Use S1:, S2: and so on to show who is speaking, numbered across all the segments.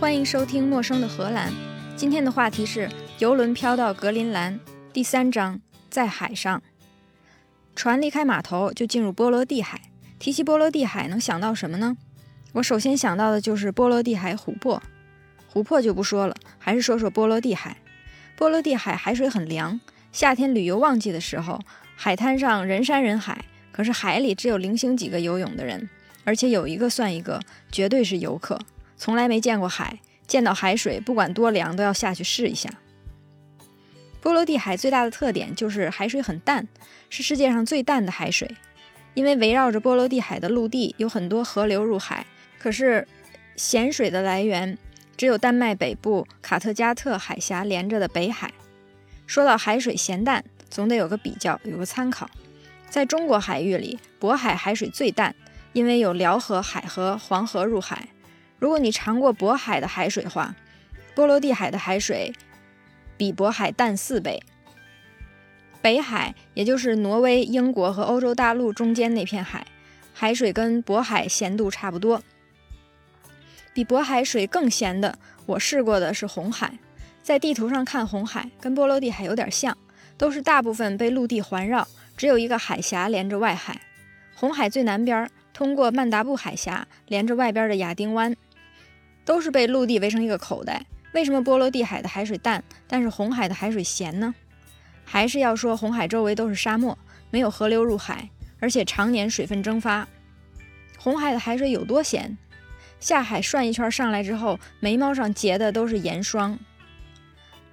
S1: 欢迎收听《陌生的荷兰》。今天的话题是游轮飘到格林兰，第三章在海上。船离开码头就进入波罗的海。提起波罗的海，能想到什么呢？我首先想到的就是波罗的海琥珀。琥珀就不说了，还是说说波罗的海。波罗的海海水很凉，夏天旅游旺季的时候，海滩上人山人海，可是海里只有零星几个游泳的人，而且有一个算一个，绝对是游客，从来没见过海，见到海水不管多凉都要下去试一下。波罗的海最大的特点就是海水很淡，是世界上最淡的海水。因为围绕着波罗的海的陆地有很多河流入海，可是咸水的来源只有丹麦北部卡特加特海峡连着的北海。说到海水咸淡，总得有个比较，有个参考。在中国海域里，渤海海水最淡，因为有辽河、海河、黄河入海。如果你尝过渤海的海水话，波罗的海的海水比渤海淡四倍。北海，也就是挪威、英国和欧洲大陆中间那片海，海水跟渤海咸度差不多。比渤海水更咸的，我试过的是红海。在地图上看，红海跟波罗的海有点像，都是大部分被陆地环绕，只有一个海峡连着外海。红海最南边，通过曼达布海峡连着外边的亚丁湾，都是被陆地围成一个口袋。为什么波罗的海的海水淡，但是红海的海水咸呢？还是要说，红海周围都是沙漠，没有河流入海，而且常年水分蒸发。红海的海水有多咸？下海涮一圈上来之后，眉毛上结的都是盐霜。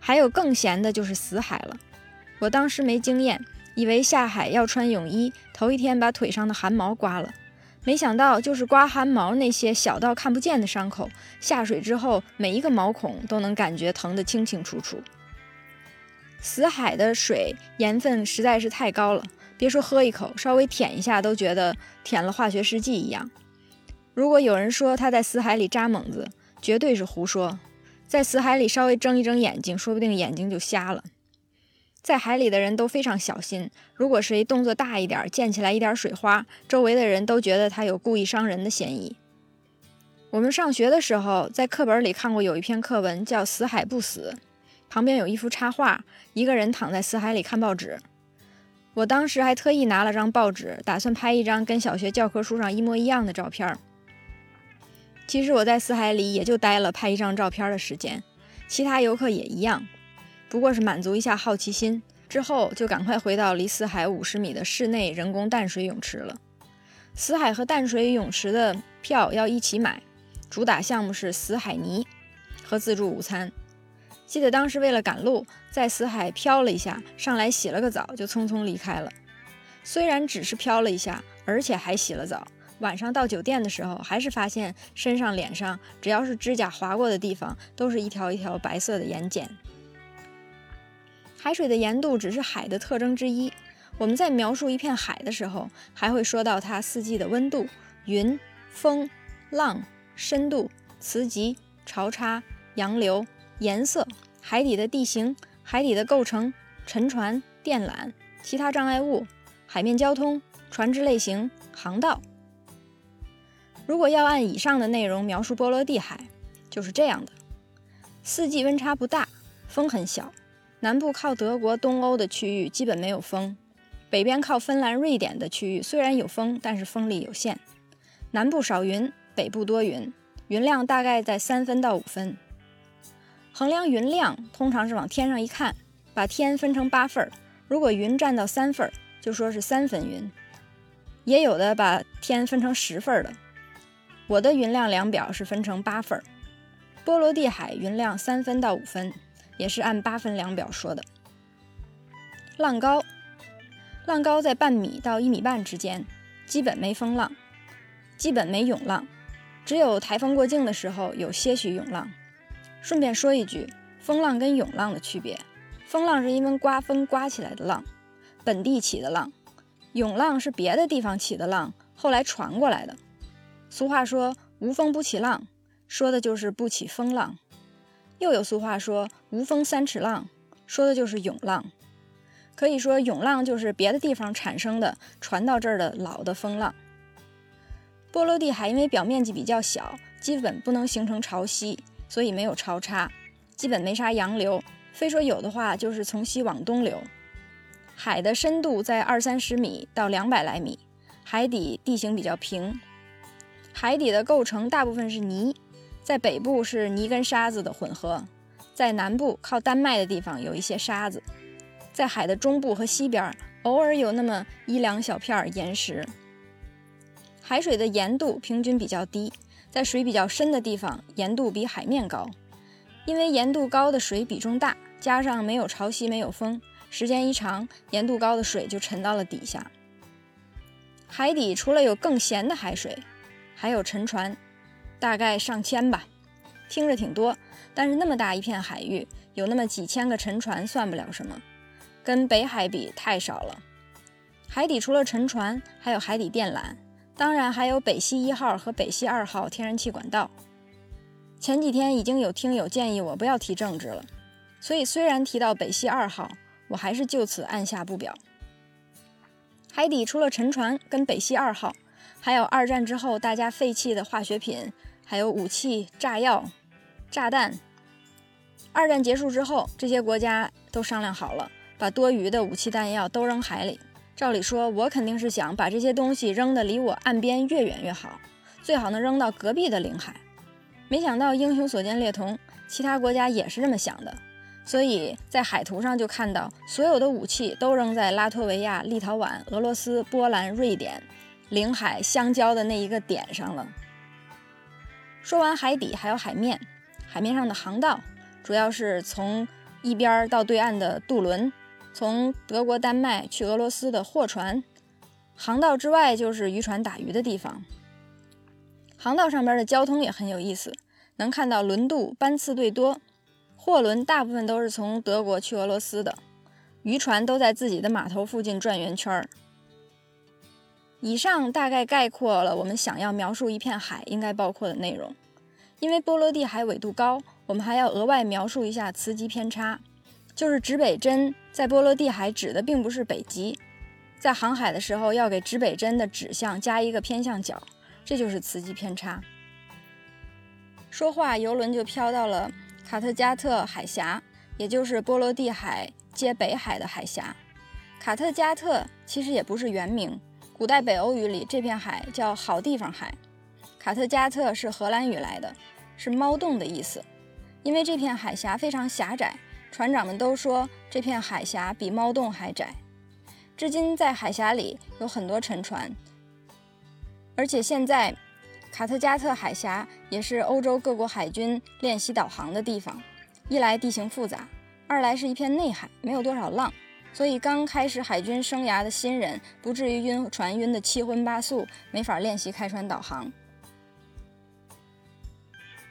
S1: 还有更咸的，就是死海了。我当时没经验，以为下海要穿泳衣，头一天把腿上的汗毛刮了，没想到就是刮汗毛那些小到看不见的伤口，下水之后每一个毛孔都能感觉疼得清清楚楚。死海的水盐分实在是太高了，别说喝一口，稍微舔一下都觉得舔了化学试剂一样。如果有人说他在死海里扎猛子，绝对是胡说。在死海里稍微睁一睁眼睛，说不定眼睛就瞎了。在海里的人都非常小心，如果谁动作大一点，溅起来一点水花，周围的人都觉得他有故意伤人的嫌疑。我们上学的时候，在课本里看过有一篇课文叫《死海不死》。旁边有一幅插画，一个人躺在死海里看报纸。我当时还特意拿了张报纸，打算拍一张跟小学教科书上一模一样的照片。其实我在死海里也就待了拍一张照片的时间，其他游客也一样，不过是满足一下好奇心，之后就赶快回到离死海五十米的室内人工淡水泳池了。死海和淡水泳池的票要一起买，主打项目是死海泥和自助午餐。记得当时为了赶路，在死海漂了一下，上来洗了个澡，就匆匆离开了。虽然只是漂了一下，而且还洗了澡，晚上到酒店的时候，还是发现身上、脸上，只要是指甲划过的地方，都是一条一条白色的盐碱。海水的盐度只是海的特征之一。我们在描述一片海的时候，还会说到它四季的温度、云、风、浪、深度、磁极、潮差、洋流。颜色、海底的地形、海底的构成、沉船、电缆、其他障碍物、海面交通、船只类型、航道。如果要按以上的内容描述波罗的海，就是这样的：四季温差不大，风很小。南部靠德国、东欧的区域基本没有风；北边靠芬兰、瑞典的区域虽然有风，但是风力有限。南部少云，北部多云，云量大概在三分到五分。衡量云量，通常是往天上一看，把天分成八份儿。如果云占到三份儿，就说是三分云。也有的把天分成十份儿的。我的云量量表是分成八份儿。波罗的海云量三分到五分，也是按八分量表说的。浪高，浪高在半米到一米半之间，基本没风浪，基本没涌浪，只有台风过境的时候有些许涌浪。顺便说一句，风浪跟涌浪的区别：风浪是因为刮风刮起来的浪，本地起的浪；涌浪是别的地方起的浪，后来传过来的。俗话说“无风不起浪”，说的就是不起风浪；又有俗话说“无风三尺浪”，说的就是涌浪。可以说，涌浪就是别的地方产生的，传到这儿的老的风浪。波罗的海因为表面积比较小，基本不能形成潮汐。所以没有潮差，基本没啥洋流。非说有的话，就是从西往东流。海的深度在二三十米到两百来米，海底地形比较平。海底的构成大部分是泥，在北部是泥跟沙子的混合，在南部靠丹麦的地方有一些沙子，在海的中部和西边偶尔有那么一两小片岩石。海水的盐度平均比较低，在水比较深的地方盐度比海面高，因为盐度高的水比重大，加上没有潮汐没有风。时间一长，盐度高的水就沉到了底下。海底除了有更咸的海水，还有沉船，大概上千吧，听着挺多。但是那么大一片海域，有那么几千个沉船算不了什么，跟北海比太少了。海底除了沉船，还有海底电缆，当然还有北溪一号和北溪二号天然气管道。前几天已经有听友建议我不要提政治了，所以虽然提到北溪二号。我还是就此按下不表。海底除了沉船跟北溪二号，还有二战之后大家废弃的化学品，还有武器、炸药、炸弹。二战结束之后，这些国家都商量好了，把多余的武器弹药都扔海里。照理说，我肯定是想把这些东西扔得离我岸边越远越好，最好能扔到隔壁的领海。没想到英雄所见略同，其他国家也是这么想的。所以在海图上就看到，所有的武器都扔在拉脱维亚、立陶宛、俄罗斯、波兰、瑞典领海相交的那一个点上了。说完海底，还有海面，海面上的航道主要是从一边到对岸的渡轮，从德国、丹麦去俄罗斯的货船。航道之外就是渔船打鱼的地方。航道上边的交通也很有意思，能看到轮渡班次最多。货轮大部分都是从德国去俄罗斯的，渔船都在自己的码头附近转圆圈儿。以上大概概括了我们想要描述一片海应该包括的内容。因为波罗的海纬度高，我们还要额外描述一下磁极偏差，就是指北针在波罗的海指的并不是北极，在航海的时候要给指北针的指向加一个偏向角，这就是磁极偏差。说话，游轮就飘到了。卡特加特海峡，也就是波罗的海接北海的海峡。卡特加特其实也不是原名，古代北欧语里这片海叫好地方海。卡特加特是荷兰语来的，是猫洞的意思。因为这片海峡非常狭窄，船长们都说这片海峡比猫洞还窄。至今在海峡里有很多沉船，而且现在。卡特加特海峡也是欧洲各国海军练习导航的地方。一来地形复杂，二来是一片内海，没有多少浪，所以刚开始海军生涯的新人不至于晕船晕得七荤八素，没法练习开船导航。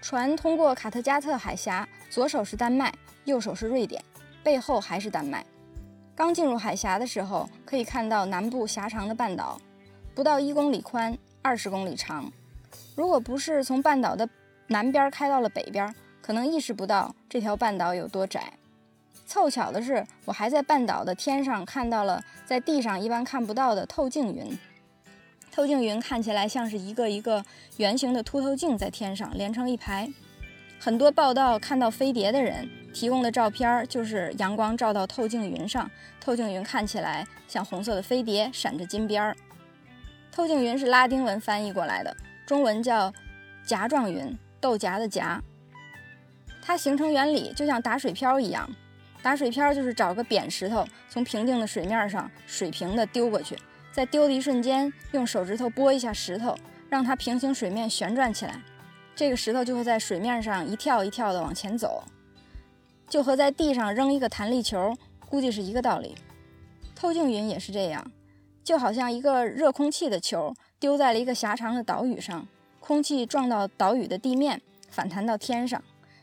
S1: 船通过卡特加特海峡，左手是丹麦，右手是瑞典，背后还是丹麦。刚进入海峡的时候，可以看到南部狭长的半岛，不到一公里宽，二十公里长。如果不是从半岛的南边开到了北边，可能意识不到这条半岛有多窄。凑巧的是，我还在半岛的天上看到了在地上一般看不到的透镜云。透镜云看起来像是一个一个圆形的凸透镜在天上连成一排。很多报道看到飞碟的人提供的照片，就是阳光照到透镜云上，透镜云看起来像红色的飞碟，闪着金边儿。透镜云是拉丁文翻译过来的。中文叫夹状云，豆荚的荚。它形成原理就像打水漂一样，打水漂就是找个扁石头从平静的水面上水平的丢过去，在丢的一瞬间用手指头拨一下石头，让它平行水面旋转起来，这个石头就会在水面上一跳一跳的往前走，就和在地上扔一个弹力球估计是一个道理。透镜云也是这样，就好像一个热空气的球。丢在了一个狭长的岛屿上，空气撞到岛屿的地面，反弹到天上。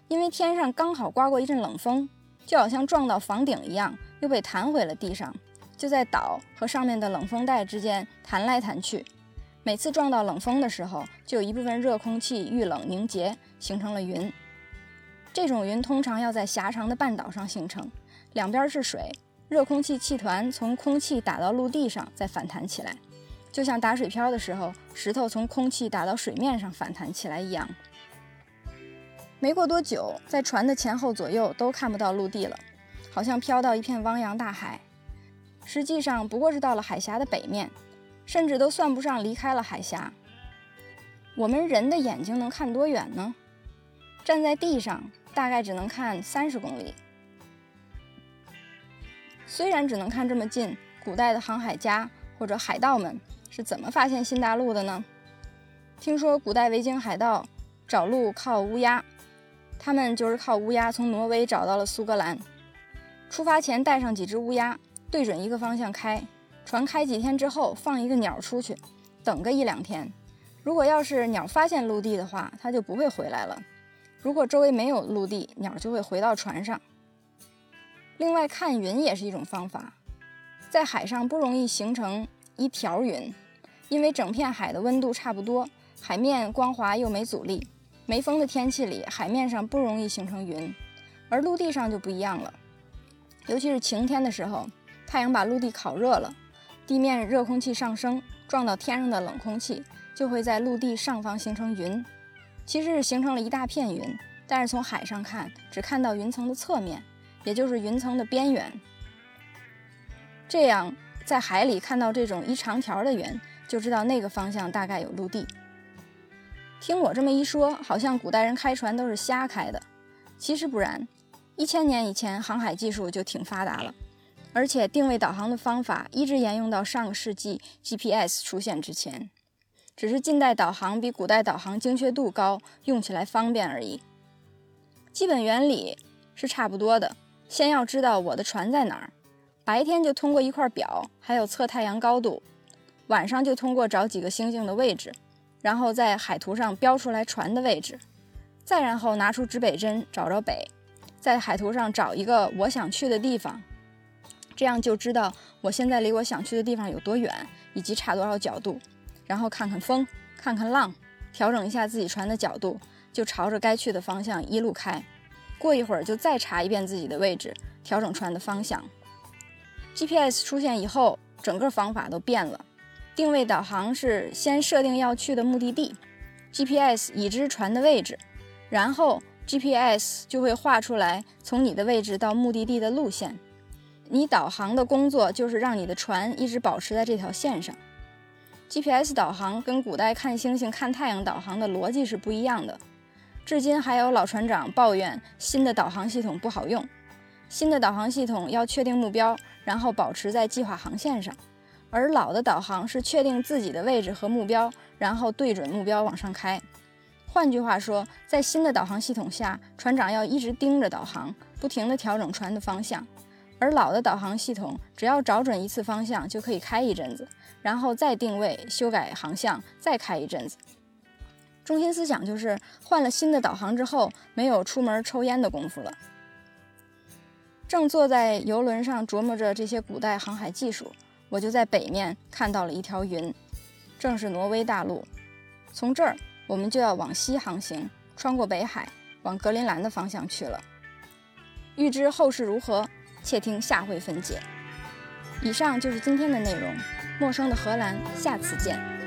S1: 因为天上刚好刮过一阵冷风，就好像撞到房顶一样，又被弹回了地上，就在岛和上面的冷风带之间弹来弹去。每次撞到冷风的时候，就有一部分热空气遇冷凝结，形成了云。这种云通常要在狭长的半岛上形成，两边是水，热空气气团从空气打到陆地上，再反弹起来。就像打水漂的时候，石头从空气打到水面上反弹起来一样。没过多久，在船的前后左右都看不到陆地了，好像飘到一片汪洋大海。实际上不过是到了海峡的北面，甚至都算不上离开了海峡。我们人的眼睛能看多远呢？站在地上，大概只能看三十公里。虽然只能看这么近，古代的航海家或者海盗们是怎么发现新大陆的呢？听说古代维京海盗找路靠乌鸦。他们就是靠乌鸦从挪威找到了苏格兰。出发前带上几只乌鸦，对准一个方向开。船开几天之后，放一个鸟出去，等个一两天。如果要是鸟发现陆地的话，它就不会回来了。如果周围没有陆地，鸟就会回到船上。另外，看云也是一种方法。在海上不容易形成一条云，因为整片海的温度差不多，海面光滑又没阻力。没风的天气里，海面上不容易形成云，而陆地上就不一样了。尤其是晴天的时候，太阳把陆地烤热了，地面热空气上升，撞到天上的冷空气就会在陆地上方形成云。其实是形成了一大片云，但是从海上看，只看到云层的侧面，也就是云层的边缘。这样，在海里看到这种一长条的云，就知道那个方向大概有陆地。听我这么一说，好像古代人开船都是瞎开的。其实不然，一千年以前航海技术就挺发达了，而且定位导航的方法一直沿用到上个世纪 GPS 出现之前，只是近代导航比古代导航精确度高，用起来方便而已。基本原理是差不多的。先要知道我的船在哪儿，白天就通过一块表，还有测太阳高度；晚上就通过找几个星星的位置。然后在海图上标出来船的位置，再然后拿出指北针找找北，在海图上找一个我想去的地方，这样就知道我现在离我想去的地方有多远，以及差多少角度。然后看看风，看看浪，调整一下自己船的角度，就朝着该去的方向一路开。过一会儿就再查一遍自己的位置，调整船的方向。GPS 出现以后，整个方法都变了。定位导航是先设定要去的目的地，GPS 已知船的位置，然后 GPS 就会画出来从你的位置到目的地的路线。你导航的工作就是让你的船一直保持在这条线上。GPS 导航跟古代看星星、看太阳导航的逻辑是不一样的。至今还有老船长抱怨新的导航系统不好用。新的导航系统要确定目标，然后保持在计划航线上。而老的导航是确定自己的位置和目标，然后对准目标往上开。换句话说，在新的导航系统下，船长要一直盯着导航，不停地调整船的方向；而老的导航系统只要找准一次方向就可以开一阵子，然后再定位、修改航向，再开一阵子。中心思想就是换了新的导航之后，没有出门抽烟的功夫了。正坐在游轮上琢磨着这些古代航海技术。我就在北面看到了一条云，正是挪威大陆。从这儿，我们就要往西航行，穿过北海，往格陵兰的方向去了。欲知后事如何，且听下回分解。以上就是今天的内容。陌生的荷兰，下次见。